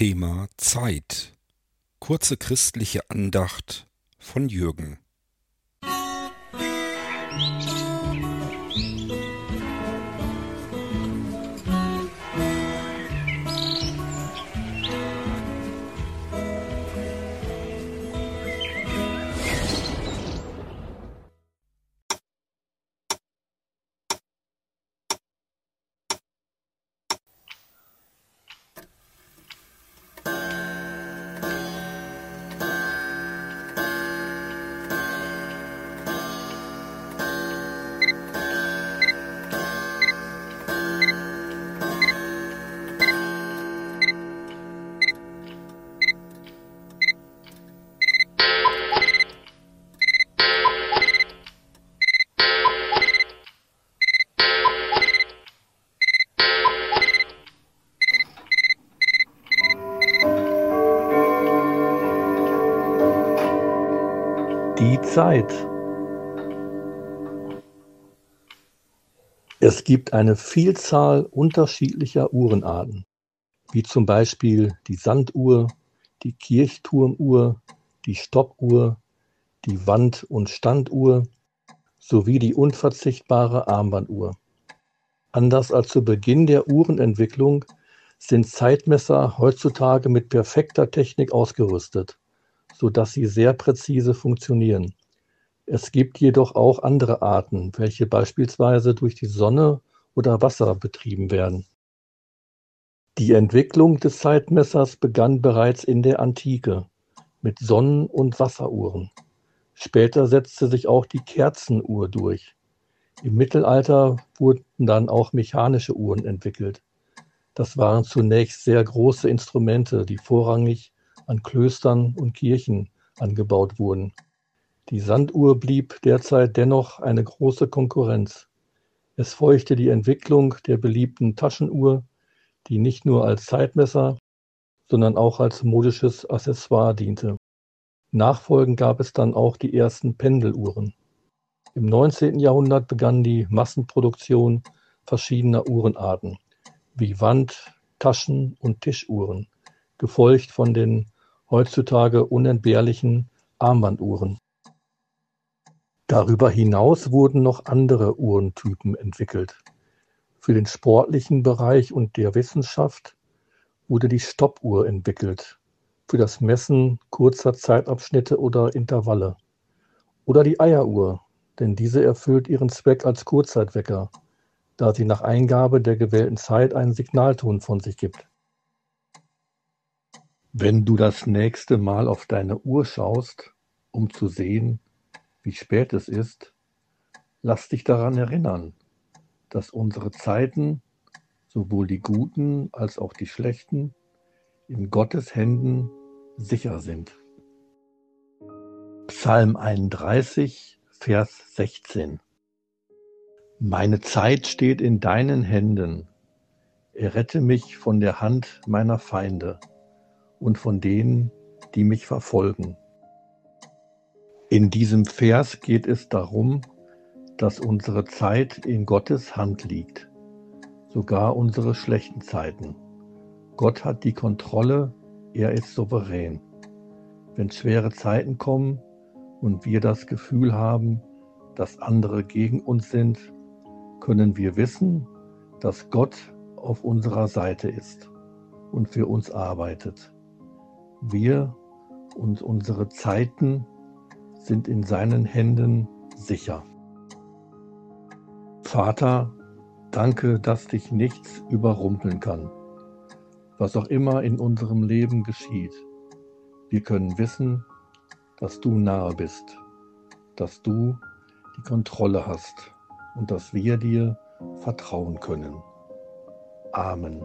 Thema Zeit. Kurze christliche Andacht von Jürgen. Die Zeit. Es gibt eine Vielzahl unterschiedlicher Uhrenarten, wie zum Beispiel die Sanduhr, die Kirchturmuhr, die Stoppuhr, die Wand- und Standuhr sowie die unverzichtbare Armbanduhr. Anders als zu Beginn der Uhrenentwicklung sind Zeitmesser heutzutage mit perfekter Technik ausgerüstet sodass sie sehr präzise funktionieren. Es gibt jedoch auch andere Arten, welche beispielsweise durch die Sonne oder Wasser betrieben werden. Die Entwicklung des Zeitmessers begann bereits in der Antike mit Sonnen- und Wasseruhren. Später setzte sich auch die Kerzenuhr durch. Im Mittelalter wurden dann auch mechanische Uhren entwickelt. Das waren zunächst sehr große Instrumente, die vorrangig an Klöstern und Kirchen angebaut wurden. Die Sanduhr blieb derzeit dennoch eine große Konkurrenz. Es folgte die Entwicklung der beliebten Taschenuhr, die nicht nur als Zeitmesser, sondern auch als modisches Accessoire diente. Nachfolgend gab es dann auch die ersten Pendeluhren. Im 19. Jahrhundert begann die Massenproduktion verschiedener Uhrenarten, wie Wand-, Taschen- und Tischuhren, gefolgt von den heutzutage unentbehrlichen Armbanduhren. Darüber hinaus wurden noch andere Uhrentypen entwickelt. Für den sportlichen Bereich und der Wissenschaft wurde die Stoppuhr entwickelt, für das Messen kurzer Zeitabschnitte oder Intervalle. Oder die Eieruhr, denn diese erfüllt ihren Zweck als Kurzzeitwecker, da sie nach Eingabe der gewählten Zeit einen Signalton von sich gibt. Wenn du das nächste Mal auf deine Uhr schaust, um zu sehen, wie spät es ist, lass dich daran erinnern, dass unsere Zeiten, sowohl die guten als auch die schlechten, in Gottes Händen sicher sind. Psalm 31, Vers 16 Meine Zeit steht in deinen Händen. Errette mich von der Hand meiner Feinde und von denen, die mich verfolgen. In diesem Vers geht es darum, dass unsere Zeit in Gottes Hand liegt, sogar unsere schlechten Zeiten. Gott hat die Kontrolle, er ist souverän. Wenn schwere Zeiten kommen und wir das Gefühl haben, dass andere gegen uns sind, können wir wissen, dass Gott auf unserer Seite ist und für uns arbeitet. Wir und unsere Zeiten sind in seinen Händen sicher. Vater, danke, dass dich nichts überrumpeln kann. Was auch immer in unserem Leben geschieht, wir können wissen, dass du nahe bist, dass du die Kontrolle hast und dass wir dir vertrauen können. Amen.